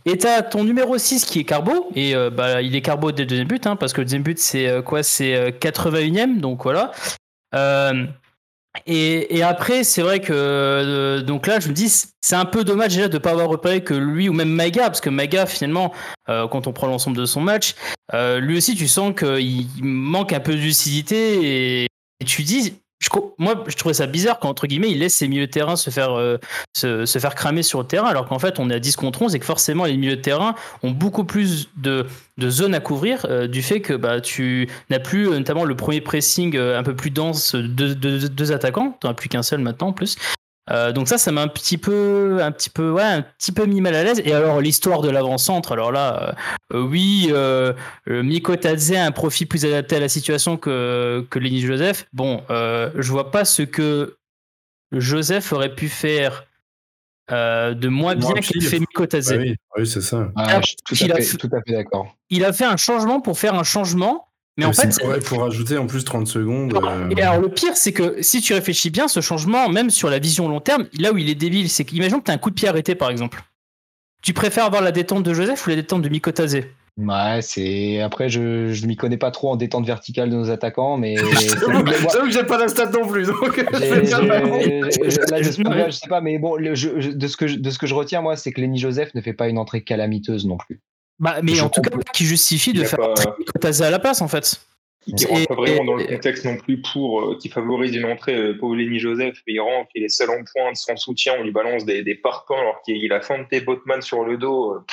Et t'as ton numéro 6 qui est Carbo, et euh, bah, il est Carbo dès le deuxième but, hein, parce que le deuxième but c'est euh, quoi? C'est 81ème, donc voilà. Et, et, après, c'est vrai que donc là, je me dis, c'est un peu dommage déjà de ne pas avoir repéré que lui ou même Maga, parce que Maga, finalement, quand on prend l'ensemble de son match, lui aussi, tu sens qu'il manque un peu de lucidité et, et tu dis, moi, je trouvais ça bizarre quand, entre guillemets, il laisse ses milieux de terrain se faire, euh, se, faire cramer sur le terrain, alors qu'en fait, on est à 10 contre 11 et que forcément, les milieux de terrain ont beaucoup plus de, de zones à couvrir euh, du fait que bah, tu n'as plus euh, notamment le premier pressing un peu plus dense de deux attaquants, tu n'en as plus qu'un seul maintenant en plus, euh, donc ça, ça m'a un petit peu, un petit peu, ouais, un petit peu mis mal à l'aise. Et alors l'histoire de l'avant-centre, alors là, euh, euh, oui, euh, Miko Tadze a un profil plus adapté à la situation que que Lenny Joseph. Bon, je vois pas ce que Joseph aurait pu faire de moins bien qu'il fait Miko Tadze. oui, oui c'est ça. Ah, je suis tout, à fait, tout à fait d'accord. Il a fait un changement pour faire un changement mais en fait, il faut rajouter en plus 30 secondes. Euh. Et alors le pire, c'est que si tu réfléchis bien, ce changement, même sur la vision long terme, là où il est débile, c'est qu'imagine que tu as un coup de pied arrêté par exemple. Tu préfères avoir la détente de Joseph ou la détente de Mikotazé? Ouais, c'est. Après, je, je m'y connais pas trop en détente verticale de nos attaquants, mais. J'avoue que j'ai pas la stat non plus, donc. je, sais pas, mais bon, de, ce que je, de ce que je retiens, moi, c'est que Lenny Joseph ne fait pas une entrée calamiteuse non plus. Bah, mais en tout cas, qui justifie de faire pas... à la place, en fait. Qui rentre pas vraiment dans le contexte non plus pour euh, qui favorise une entrée euh, Lenny Joseph, il rentre, il est seul en pointe, sans soutien, on lui balance des, des parpaings alors qu'il a Fante Botman sur le dos. Euh,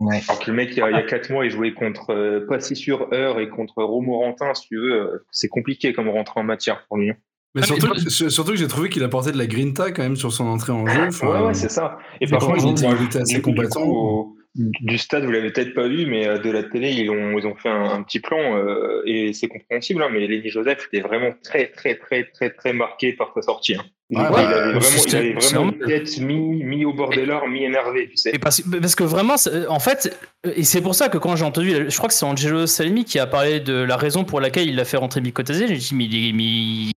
ouais. Alors que le mec, il y a 4 mois, il jouait contre euh, Passy sur Heure et contre Romorantin, si tu veux. c'est compliqué comme rentrer en matière pour lui. Hein. Mais surtout, surtout que j'ai trouvé qu'il apportait de la grinta quand même sur son entrée en jeu. ouais, ouais, c'est ça. Et par contre, il était assez combattant du stade, vous l'avez peut-être pas vu, mais euh, de la télé, ils ont, ils ont fait un, petit plan euh, et c'est compréhensible. Hein, mais Lenny Joseph était vraiment très, très, très, très, très marqué par sa sortie. Hein. il, avait vraiment, une tête mi, au bord des larmes, mi énervé, tu sais. parce, parce, que vraiment, en fait, et c'est pour ça que quand j'ai entendu, je crois que c'est Angelo Salimi qui a parlé de la raison pour laquelle il a fait rentrer Mikotazé, j'ai dit, mais il,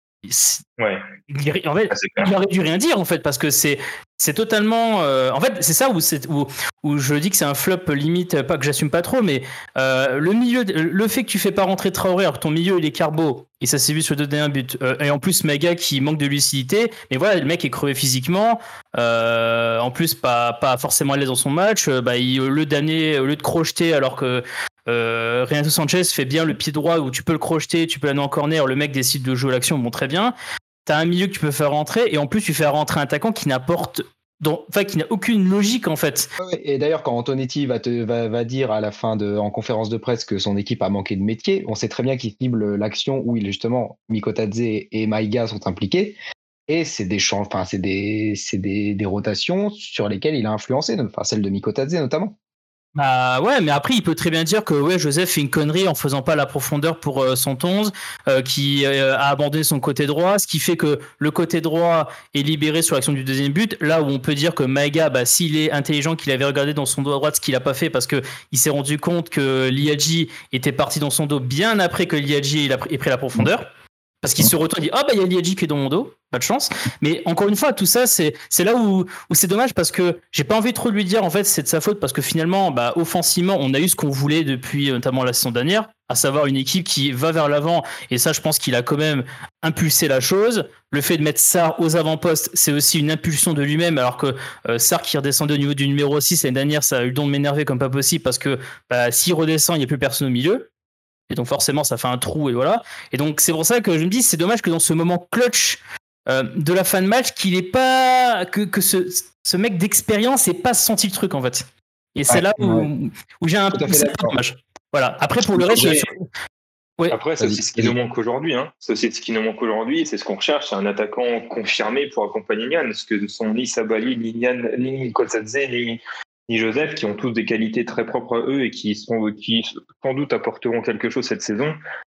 Ouais. Il, en fait, ah, il aurait dû rien dire en fait parce que c'est c'est totalement euh, en fait c'est ça où, où, où je dis que c'est un flop limite pas que j'assume pas trop mais euh, le milieu le fait que tu fais pas rentrer Traoré alors que ton milieu il est carbo et ça s'est vu sur le dernier but euh, et en plus Mega qui manque de lucidité mais voilà le mec est crevé physiquement en plus pas pas forcément à l'aise dans son match bah il, au lieu d'amener au lieu de crocheter alors que euh, Renato Sanchez fait bien le pied droit où tu peux le crocheter, tu peux l'amener en corner, le mec décide de jouer l'action, bon très bien. T'as un milieu que tu peux faire rentrer et en plus tu fais rentrer un attaquant qui n'apporte enfin qui n'a aucune logique en fait. Et d'ailleurs quand Antonetti va, va, dire à la fin en conférence de presse que son équipe a manqué de métier, on sait très bien qu'il cible l'action où il justement Mikotadze et Maïga sont impliqués. Et c'est des enfin c'est des, des, des, rotations sur lesquelles il a influencé, enfin celle de Mikotadze notamment. Bah ouais, mais après il peut très bien dire que ouais Joseph fait une connerie en faisant pas la profondeur pour euh, son 111, euh, qui euh, a abandonné son côté droit, ce qui fait que le côté droit est libéré sur l'action du deuxième but. Là où on peut dire que Maïga, bah, s'il est intelligent, qu'il avait regardé dans son dos à droite, ce qu'il a pas fait parce que il s'est rendu compte que Liadji était parti dans son dos bien après que Liadji ait pris la profondeur. Parce qu'il se retourne et dit Ah, bah, il y a Liadji qui est dans mon dos, pas de chance. Mais encore une fois, tout ça, c'est, c'est là où, où c'est dommage parce que j'ai pas envie trop de lui dire, en fait, c'est de sa faute parce que finalement, bah, offensivement, on a eu ce qu'on voulait depuis euh, notamment la saison dernière, à savoir une équipe qui va vers l'avant. Et ça, je pense qu'il a quand même impulsé la chose. Le fait de mettre Sar aux avant-postes, c'est aussi une impulsion de lui-même, alors que euh, Sar qui redescendait au niveau du numéro 6 l'année dernière, ça a eu le don de m'énerver comme pas possible parce que bah, s'il redescend, il n'y a plus personne au milieu. Et donc forcément, ça fait un trou et voilà. Et donc c'est pour ça que je me dis, c'est dommage que dans ce moment clutch euh, de la fin de match, qu'il ait pas que, que ce, ce mec d'expérience ait pas senti le truc en fait. Et c'est là où, où j'ai un peu dommage. Voilà. Après pour le reste. Après, c'est ce qui nous manque aujourd'hui. Hein. C'est ce qui nous manque aujourd'hui. C'est ce qu'on recherche. C'est un attaquant confirmé pour accompagner Nian. Ce que sont ni Sabali, ni Nian, ni Kotsadze, ni, ni Joseph, qui ont tous des qualités très propres à eux et qui, sont, qui sans doute apporteront quelque chose cette saison.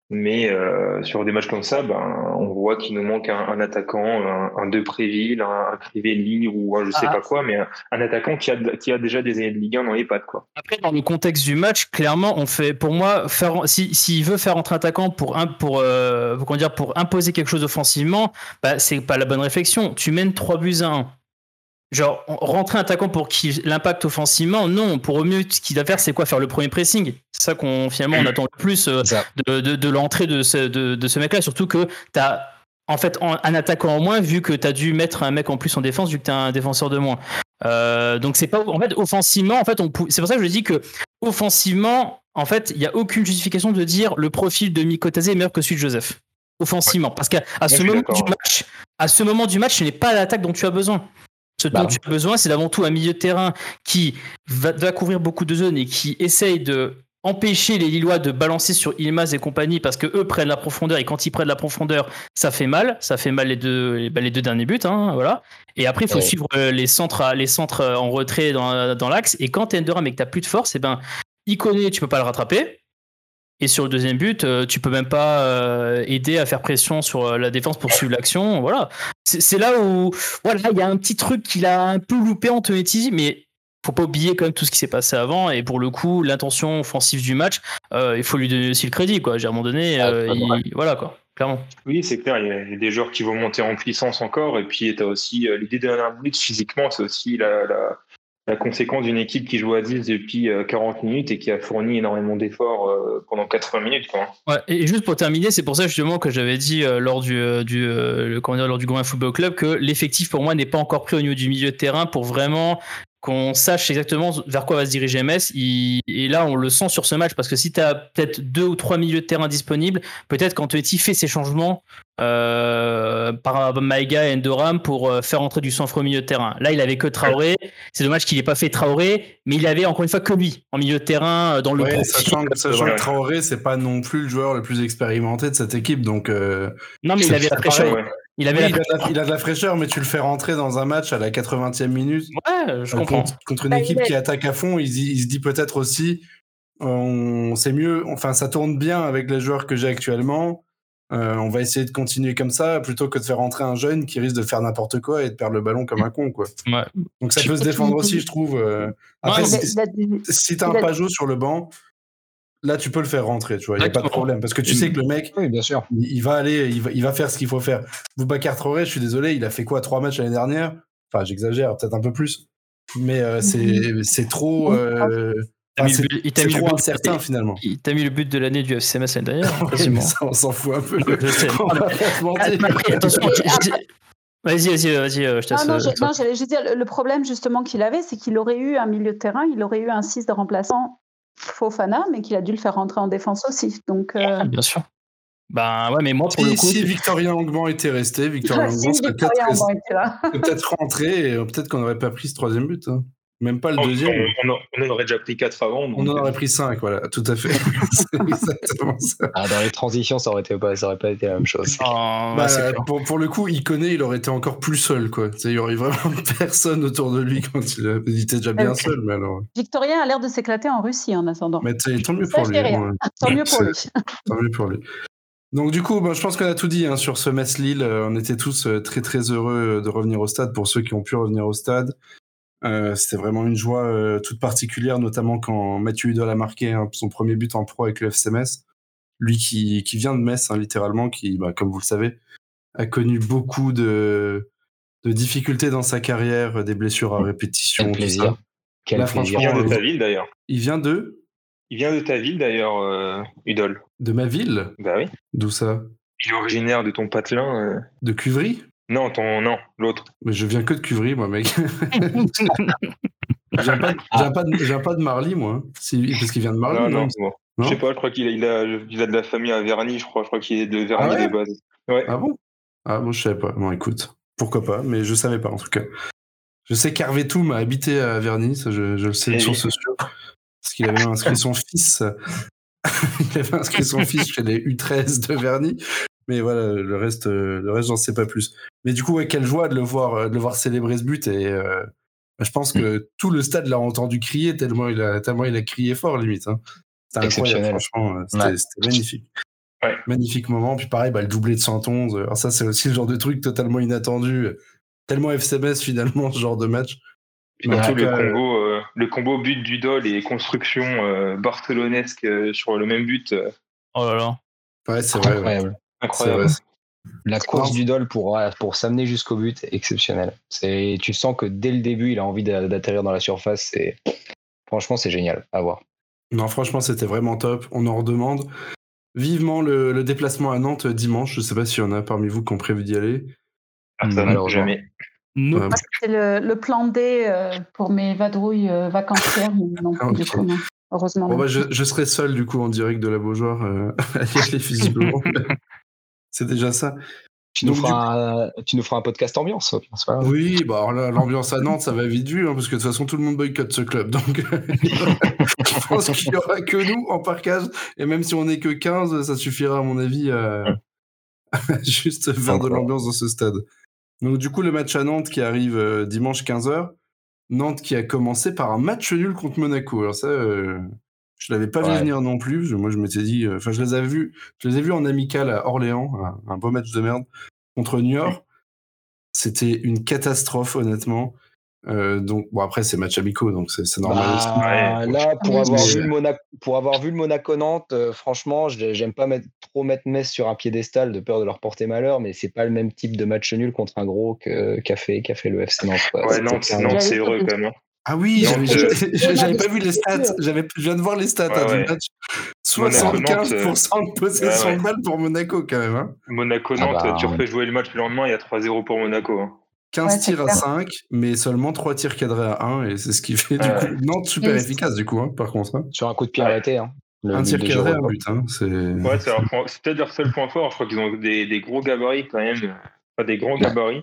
Mais euh, sur des matchs comme ça, ben, on voit qu'il nous manque un, un attaquant, un, un De Préville, un, un Crivelli ou un je sais Ah. pas quoi, mais un, un attaquant qui a, qui a déjà des années de Ligue 1 dans les pattes. Quoi. Après, dans le contexte du match, clairement, on fait, pour moi, faire, si, s'il veut faire entrer un attaquant pour, un, pour, euh, comment dire, pour imposer quelque chose offensivement, bah, c'est pas la bonne réflexion. Tu mènes 3 buts à 1. Genre, rentrer un attaquant pour qu'il l'impact offensivement, non. Pour au mieux, ce qu'il va faire, c'est quoi? Faire le premier pressing. C'est ça qu'on, finalement, on attend le plus euh, de, de, de l'entrée de ce, de, de ce mec-là. Surtout que tu as en fait en- un attaquant en moins, vu que tu as dû mettre un mec en plus en défense, vu que tu as un défenseur de moins. Euh, donc c'est pas en fait offensivement en fait on c'est pour ça que je dis que offensivement en fait il y a aucune justification de dire le profil de Mikotazé est meilleur que celui de Joseph offensivement parce qu'à à ce moment du match à ce moment du match ce n'est pas l'attaque dont tu as besoin ce Bah dont tu as besoin c'est d'avant tout un milieu de terrain qui va, va couvrir beaucoup de zones et qui essaye de empêcher les Lillois de balancer sur Ilmaz et compagnie parce que eux prennent la profondeur et quand ils prennent la profondeur ça fait mal. Ça fait mal les deux les, bah, deux derniers buts hein, voilà. Et après il faut Ouais. suivre euh, les centres les centres euh, en retrait dans, dans l'axe. Et quand t'es Enderam et que t'as plus de force et ben Iconé tu peux pas le rattraper et sur le deuxième but euh, tu peux même pas euh, aider à faire pression sur euh, la défense pour suivre l'action voilà. C'est là où voilà il y a un petit truc qu'il a un peu loupé Antonetti mais faut pas oublier quand même tout ce qui s'est passé avant. Et pour le coup l'intention offensive du match euh, il faut lui donner aussi le crédit quoi. J'ai à un moment donné Ah, euh, vrai. il- voilà quoi. Clairement. Oui, c'est clair, il y, a, il y a des joueurs qui vont monter en puissance encore. Et puis, tu as aussi euh, l'idée de la minute physiquement, c'est aussi la, la, la conséquence d'une équipe qui joue à 10 depuis euh, 40 minutes et qui a fourni énormément d'efforts euh, pendant 80 minutes. Et juste pour terminer, c'est pour ça justement que j'avais dit euh, lors du, euh, euh, lors du Gouin Football Club que l'effectif pour moi n'est pas encore pris au niveau du milieu de terrain pour vraiment qu'on sache exactement vers quoi va se diriger Metz. Il- et là, on le sent sur ce match parce que si tu as peut-être deux ou trois milieux de terrain disponibles, peut-être qu'Antonetti fait ses changements euh, par Maïga et Endoram pour euh, faire entrer du sang-froid au milieu de terrain. Là, il avait que Traoré. C'est dommage qu'il n'ait pas fait Traoré, mais il avait encore une fois que lui en milieu de terrain euh, dans le Ouais, profil. sachant que, sachant Ouais. que Traoré, c'est pas non plus le joueur le plus expérimenté de cette équipe, donc euh, Non, mais il avait la ouais. Il avait oui, la il, a de la, il a de la fraîcheur, mais tu le fais rentrer dans un match à la 80e minute Ouais, je euh, comprends. contre, contre une Bah, équipe qui attaque à fond. Il, se dit- il se dit peut-être aussi, on, c'est mieux, enfin ça tourne bien avec les joueurs que j'ai actuellement. Euh, on va essayer de continuer comme ça plutôt que de faire rentrer un jeune qui risque de faire n'importe quoi et de perdre le ballon comme un con, quoi. Ouais. Donc ça Je peut se défendre aussi, je trouve. euh. Après, Ouais, si, si t'as un Pajot sur le banc, là tu peux le faire rentrer, tu vois, il n'y a pas de problème. Parce que tu sais que le mec, Oui, bien sûr. il, il va aller, il va, il va faire ce qu'il faut faire. Boubacar Traoré, je suis désolé, il a fait quoi Trois matchs l'année dernière? Enfin, j'exagère, peut-être un peu plus. Mais euh, c'est c'est trop, euh, c'est but- incertain finalement. Il t'a mis le but de l'année du FCMS l'année dernière, Ouais, ça, on s'en fout un peu. Je sais. Ah, attention, Vas-y, vas-y, vas-y, euh, je te Ah non, euh, non, j'allais juste dire, le- le problème justement qu'il avait, c'est qu'il aurait eu un milieu de terrain, il aurait eu un 6 de remplaçant Fofana, mais qu'il a dû le faire rentrer en défense aussi. Donc, euh, Ah, Bien sûr. Ben ouais, mais moi pour le Si, coup. si Victorien Langban était resté, Victorien si Langban serait peut-être peut-être rentré et euh, peut-être qu'on n'aurait pas pris ce troisième but. hein. Même pas le On, deuxième. on- on- on en aurait déjà pris 4 avant. donc, On en euh, aurait pris cinq, voilà, tout à fait. c'est exactement ça. Ah, dans les transitions, ça aurait, été pas, ça aurait pas été la même chose. Ah, Bah, pour, pour le coup, il connaît, il aurait été encore plus seul, quoi. Il y aurait vraiment personne autour de lui quand il, a- il était déjà bien Euh, seul, mais alors. Victorien a l'air de s'éclater en Russie en attendant. Mais t'sais, tant mieux pour lui. Tant mieux pour lui. Tant mieux pour lui. Donc du coup, bah, je pense qu'on a tout dit hein, sur ce Metz-Lille. Euh, on était tous euh, très très heureux de revenir au stade pour ceux qui ont pu revenir au stade. Euh, C'était vraiment une joie euh, toute particulière, notamment quand Mathieu Hudol a marqué hein, son premier but en pro avec le FC Metz. Lui qui, qui vient de Metz, hein, littéralement, qui, bah, comme vous le savez, a connu beaucoup de, de difficultés dans sa carrière, des blessures à répétition. Quel tout plaisir. ça. Quel Là, plaisir. Il vient de ta ville d'ailleurs. Il vient de Il vient de ta ville d'ailleurs, euh, Udol. de ma ville. Bah oui. D'où ça? Il est originaire de ton patelin. euh. De Cuvry? Non, ton non, l'autre. Mais je viens que de Cuvry, moi, mec. J'ai pas, pas, pas de Marly, moi. hein. Parce qu'il vient de Marly, non, non, non, Je sais pas, je crois qu'il a, il a, il a de la famille à Verny, je crois. Je crois qu'il est de Verny Ah ouais de base. Ouais. Ah bon? Ah bon, je savais pas. Bon, écoute, pourquoi pas, mais je savais pas, en tout cas. Je sais qu'Hervé Toum a habité à Verny, ça, je, je le sais de Et- source sûre. Parce qu'il avait inscrit son fils. il avait inscrit son fils chez les U13 de Verny. Mais voilà, le reste, euh, le reste, j'en sais pas plus. Mais du coup, ouais, quelle joie de le voir, euh, de le voir célébrer ce but. Et euh, je pense que tout le stade l'a entendu crier tellement il a, tellement il a crié fort, limite. Hein. C'était incroyable, franchement. C'était Ouais. magnifique. Magnifique moment. Puis pareil, bah, le doublé de 111. Alors ça, c'est aussi le genre de truc totalement inattendu. Tellement FCMS finalement, ce genre de match. Puis le, combo, euh, le combo but du Dol et construction euh, barcelonesque euh, sur le même but. Oh là là. Ouais, c'est vrai. Incroyable. Incroyable. La course du Dol pour, pour s'amener jusqu'au but est exceptionnelle. Tu sens que dès le début, il a envie d'atterrir dans la surface. Franchement, c'est génial à voir. Non, franchement, c'était vraiment top. On en redemande. Vivement le, déplacement à Nantes dimanche. Je ne sais pas s'il y en a parmi vous qui ont prévu d'y aller. Alors, jamais. C'est le, plan D euh, pour mes vadrouilles euh, vacancières. Non, ah, du coup, Heureusement. Bah, je, serai seul du coup en direct de la Beaujoire euh, à y aller visiblement. C'est déjà ça. Tu nous, feras un, tu nous feras un podcast ambiance. Oui, bah l'ambiance à Nantes, ça va vite vu, hein, parce que de toute façon, tout le monde boycotte ce club. Donc, je pense qu'il n'y aura que nous en parkage. Et même si on n'est que 15, ça suffira, à mon avis, à juste faire de l'ambiance dans ce stade. Donc, du coup, le match à Nantes qui arrive euh, dimanche 15h. Nantes qui a commencé par un match nul contre Monaco. Alors, ça, euh, je l'avais pas vu venir non plus. Moi, je m'étais dit, euh, enfin, je les avais vus, je les ai vus en amical à Orléans, un, beau match de merde contre Niort. C'était une catastrophe, honnêtement. Euh, donc bon après c'est match amicaux donc c'est normal bah, aussi. Là pour avoir, vu le Monaco, pour avoir vu le Monaco Nantes, euh, franchement j'aime pas mettre, trop mettre Metz sur un piédestal de peur de leur porter malheur, mais c'est pas le même type de match nul contre un gros qu'a fait, fait, le FC Nantes. Ouais, Nantes, c'est heureux quand même. Ah oui, j'avais pas vu les stats. Je viens de voir les stats hein, du match. 75% euh, de possession de balle pour Monaco quand même. Hein. Monaco-Nantes, ah bah, tu refais jouer le match le lendemain, il y a 3-0 pour Monaco. 15 hein. tirs à 5, mais seulement 3 tirs cadrés à 1, et c'est ce qui fait du coup Nantes super efficace du coup, par contre. Sur un coup de pied arrêté. un tir cadré, un but. c'est ouais, peut-être leur seul point fort. Je crois qu'ils ont des, des, gros gabarits quand même. Pas des grands gabarits.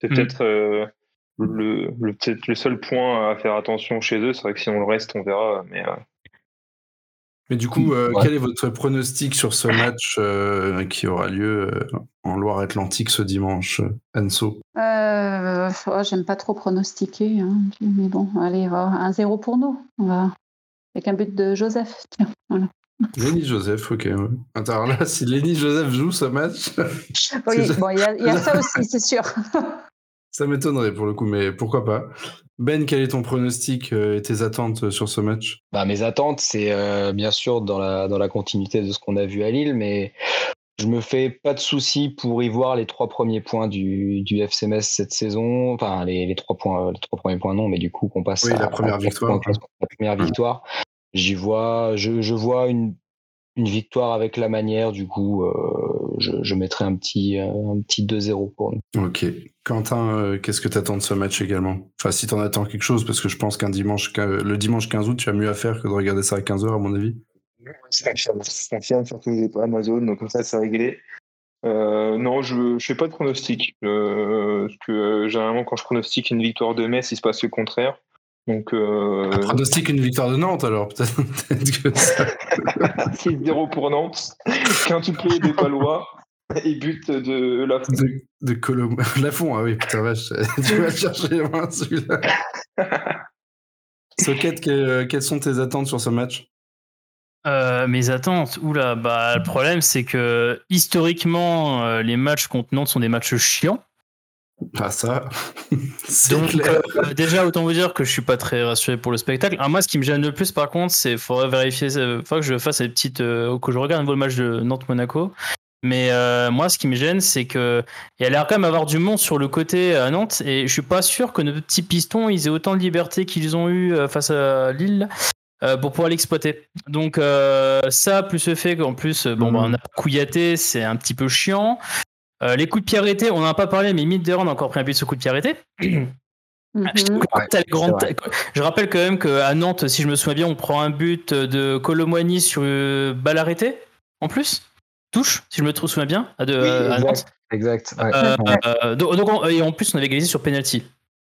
C'est mm. peut-être. Le, le, peut-être le seul point à faire attention chez eux. C'est vrai que si on le reste, on verra. Mais, euh. mais du coup, euh, quel est votre pronostic sur ce match euh, qui aura lieu en Loire-Atlantique ce dimanche, Anso? Oh, J'aime pas trop pronostiquer, hein, mais bon, allez, un 0 pour nous. On va... Avec un but de Joseph. Tiens, voilà. Lenny Joseph, ok. Attends, là, si Lenny Joseph joue ce match. oui, bon, il y, y, a ça aussi, c'est sûr. Ça m'étonnerait pour le coup, mais pourquoi pas. Ben, quel est ton pronostic euh, et tes attentes euh, sur ce match? Bah, Mes attentes, c'est euh, bien sûr dans la, dans la continuité de ce qu'on a vu à Lille, mais je me fais pas de soucis pour y voir les trois premiers points du, du FCMS cette saison. Enfin, les, les, trois points, les trois premiers points non, mais du coup qu'on passe oui, à la première victoire. la première victoire. J'y vois, je, je vois une une victoire avec la manière. Du coup, euh, je, je, mettrai un petit, euh, un petit 2-0 pour nous. Ok. Quentin, euh, qu'est-ce que tu attends de ce match également? Enfin, si tu en attends quelque chose, parce que je pense qu'un dimanche, le dimanche 15 août, tu as mieux à faire que de regarder ça à 15h, à mon avis. C'est surtout que j'ai pas Amazon, donc comme ça, c'est réglé. non, je ne fais pas de pronostic. parce que généralement, quand je pronostique une victoire de Metz, il se passe le contraire. Donc, euh... Un pronostic une victoire de Nantes alors peut-être que ça. 6-0 pour Nantes, quintuplé des Palois et but de Lafont. De, de Colom... Lafont, ah oui, putain vache, tu vas chercher loin celui-là. Socket, quelles sont tes attentes sur ce match? Euh, mes attentes, oula, bah le problème c'est que historiquement euh, les matchs contre Nantes sont des matchs chiants. Pas ça. Donc, clair. Euh, déjà, autant vous dire que je suis pas très rassuré pour le spectacle. Alors, moi, ce qui me gêne le plus, par contre, c'est faudrait vérifier, il faut que je fasse les petites, euh, que je regarde le match de Nantes-Monaco. Mais euh, moi, ce qui me gêne, c'est que il y a l'air quand même avoir du monde sur le côté à Nantes, et je suis pas sûr que nos petits pistons, ils aient autant de liberté qu'ils ont eu face à Lille. pour pouvoir l'exploiter. Donc ça, plus le fait qu'en plus, bon, bah, on a Kouyaté, c'est un petit peu chiant. Euh, les coups de pied arrêtés, on n'en a pas parlé, mais Midderand a encore pris un but sur coup de pied arrêté. Mhm. je rappelle quand même qu'à Nantes, si je me souviens bien, on prend un but de Colomboigny sur euh, balle arrêtée, en plus. Touche, si je me souviens bien, à, de, Nantes. Exact. Euh, donc, et en plus, on avait égalisé sur penalty,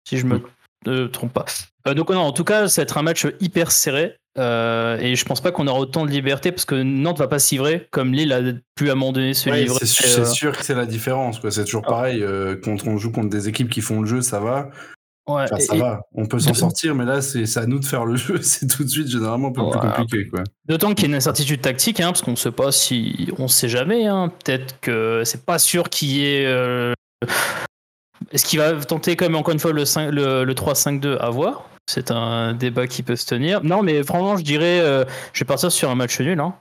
si je me mm. trompe pas. donc, non, en tout cas, ça va être un match hyper serré. Euh, et je pense pas qu'on aura autant de liberté parce que Nantes va pas s'y livrer comme Lille a pu abandonner ce ouais, livre. C'est sûr que c'est la différence. C'est toujours ah. pareil. Euh, quand on joue contre des équipes qui font le jeu, ça va. Ouais, Enfin, ça va, on peut s'en sortir, mais là, c'est à nous de faire le jeu. C'est tout de suite généralement un peu plus compliqué. D'autant qu'il y a une incertitude tactique, hein, parce qu'on ne sait pas si. On sait jamais, hein, peut-être que c'est pas sûr qu'il y ait. euh, Est-ce qu'il va tenter, comme encore une fois, le, 5 le, le 3-5-2 à voir? C'est un débat qui peut se tenir. Non, mais franchement, je dirais. euh, je vais partir sur un match nul. Hein.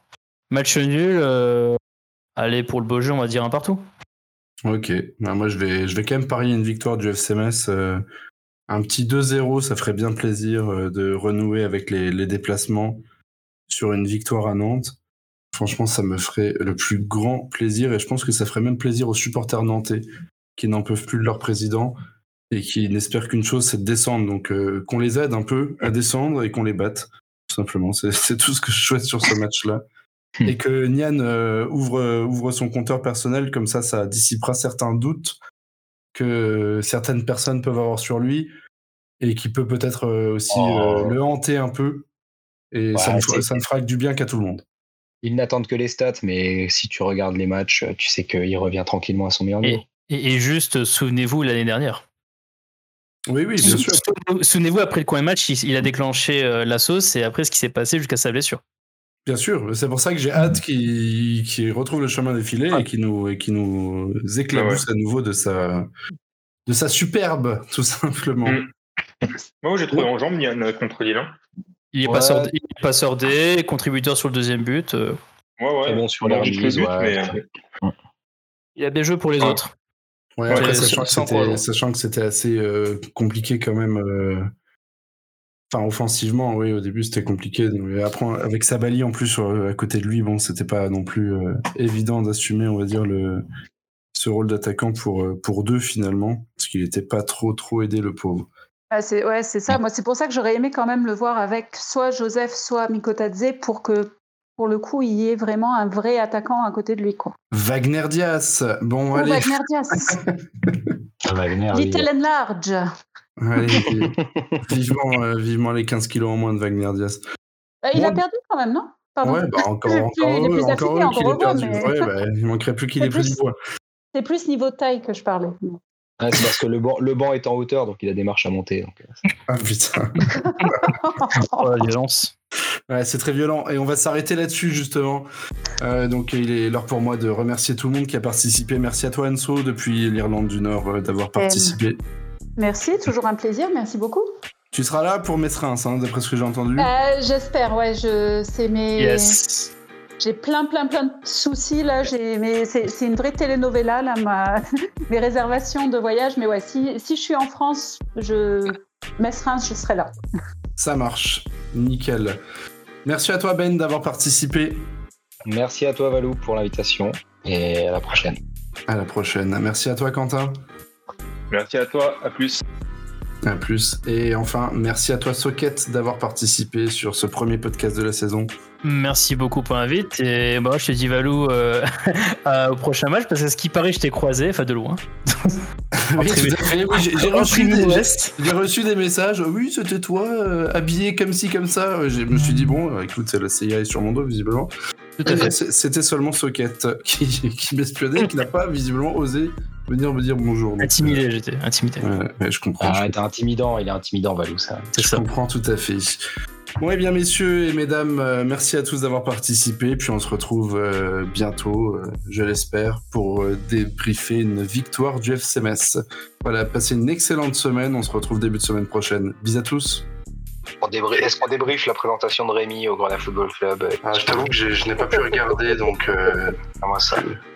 Match nul. euh, Allez, pour le beau jeu, on va dire un partout. Ok, Ben, moi je vais, je vais quand même parier une victoire du FCMS. euh, un petit 2-0, ça ferait bien plaisir de renouer avec les déplacements sur une victoire à Nantes. Franchement, ça me ferait le plus grand plaisir et je pense que ça ferait même plaisir aux supporters nantais qui n'en peuvent plus de leur président et qui n'espèrent qu'une chose, c'est de descendre. Donc euh, qu'on les aide un peu à descendre et qu'on les batte. Tout simplement, c'est tout ce que je souhaite sur ce match-là. Et que Nian euh, ouvre, ouvre son compteur personnel, comme ça, ça dissipera certains doutes que certaines personnes peuvent avoir sur lui et qui peut peut-être euh, aussi Oh. euh, le hanter un peu. Et ça, ne, fera- c'est- ça ne fera que du bien qu'à tout le monde. Ils n'attendent que les stats, mais si tu regardes les matchs, tu sais qu'il revient tranquillement à son meilleur niveau. Et, et, et juste, souvenez-vous l'année dernière. Oui, oui, bien sûr. Sou- Souvenez-vous, après le coin match, il, il a déclenché euh, la sauce et après ce qui s'est passé jusqu'à sa blessure. Bien sûr. C'est pour ça que j'ai hâte qu'il retrouve le chemin défilé et qu'il nous, et qu'il nous éclabousse à nouveau de sa, de sa superbe, tout simplement. Mm. Moi, j'ai trouvé en jambes Yann euh, contre Lille. hein. Il est, Ouais. passeur, il est passeur D, contributeur sur le deuxième but. euh, Ouais, ouais. Bon sur les ouais. mais, il a des jeux pour les Ouais. autres. Ouais, après, Ouais, sachant, que c'était, quoi. sachant que c'était assez euh, compliqué quand même. euh, Enfin, offensivement, oui, au début c'était compliqué. Mais après, avec Sabali en plus euh, à côté de lui, bon, c'était pas non plus euh, évident d'assumer, on va dire, le, ce rôle d'attaquant pour, pour deux finalement, parce qu'il était pas trop trop aidé le pauvre. Ah, c'est ouais, c'est ça. Moi, c'est pour ça que j'aurais aimé quand même le voir avec soit Joseph, soit Mikotadze pour que, pour le coup, il y ait vraiment un vrai attaquant à côté de lui. Quoi. Wagner Diaz, bon Ou allez, Wagner oui. Little and Large. allez, vivement, euh, vivement les 15 kilos en moins de Wagner Diaz. Euh, il Bon. a perdu quand même, non? Pardon. Ouais, bah encore, Plus- encore plus- il est heureux, plus encore affûté, heureux qu'il ait encore perdu. heureux, mais- Ouais, bah, il manquerait plus qu'il ait plus plus- du poids. C'est plus niveau taille que je parlais. Ouais, c'est parce que le banc, le banc est en hauteur, donc il a des marches à monter. donc, euh, Ah putain. Oh, la violence. Ouais, c'est très violent. Et on va s'arrêter là-dessus, justement. Euh, donc, il est l'heure pour moi de remercier tout le monde qui a participé. Merci à toi, Anso, depuis l'Irlande du Nord, euh, d'avoir participé. Merci, toujours un plaisir. Merci beaucoup. Tu seras là pour mettre Reims, hein, d'après ce que j'ai entendu. Euh, J'espère, ouais. Je, c'est mes. Yes. J'ai plein, plein, plein de soucis là. Mais c'est, c'est une vraie telenovela là, ma... mes réservations de voyage. Mais ouais, si, si je suis en France, je Metz-Reims, je serai là. Ça marche. Nickel. Merci à toi, Ben, d'avoir participé. Merci à toi, Valou, pour l'invitation. Et à la prochaine. À la prochaine. Merci à toi, Quentin. Merci à toi. À plus. À plus. Et enfin, merci à toi, Socket, d'avoir participé sur ce premier podcast de la saison. Merci beaucoup pour l'invite. Et bah, je te dis, Valou, euh, au prochain match, parce que ce qui paraît, je t'ai croisé, enfin de loin. Oui. Oui, j'ai- reçu des- reçu messages, oui, c'était toi, euh, habillé comme ci, comme ça. Je me suis dit, bon, euh, écoute, c'est la CIA est sur mon dos, visiblement. C'était seulement Socket qui, qui m'espionnait et qui n'a pas visiblement osé venir me dire bonjour. Donc, Intimidé, j'étais intimidé. euh, ouais, ouais, je comprends. Ah, t'es intimidant, il est intimidant, Valou, ça. Je ça. comprends tout à fait. Bon, et bien, messieurs et mesdames, euh, merci à tous d'avoir participé. Puis on se retrouve euh, bientôt, euh, je l'espère, pour euh, débriefer une victoire du FC Metz. Voilà, passez une excellente semaine. On se retrouve début de semaine prochaine. Bis à tous. Est-ce qu'on débriefe la présentation de Rémi au Grenade Football Club? Ah, je t'avoue que je, je n'ai pas pu regarder, donc euh,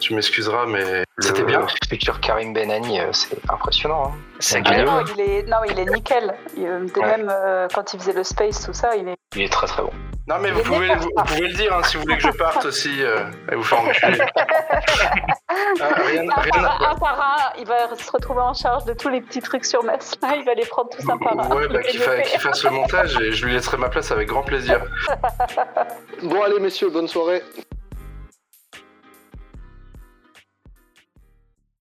tu m'excuseras, mais C'était bien. Futur Karim Benani, euh, c'est impressionnant. Hein. C'est Ah, non, il est, non, il est nickel. Il- euh, Ouais. Même euh, quand il faisait le space, tout ça, il est. Il est très très bon. Non, mais vous pouvez- vous- vous, pouvez le dire hein, si vous voulez que je parte aussi et vous faire enculer. Ah, rien, Un rien par un, un par un, il va se retrouver en charge de tous les petits trucs sur Metz. Là, il va les prendre tous un par un. Ouais, bah, qu'il fa- qu'il fasse le montage et je lui laisserai ma place avec grand plaisir. Bon allez messieurs, bonne soirée.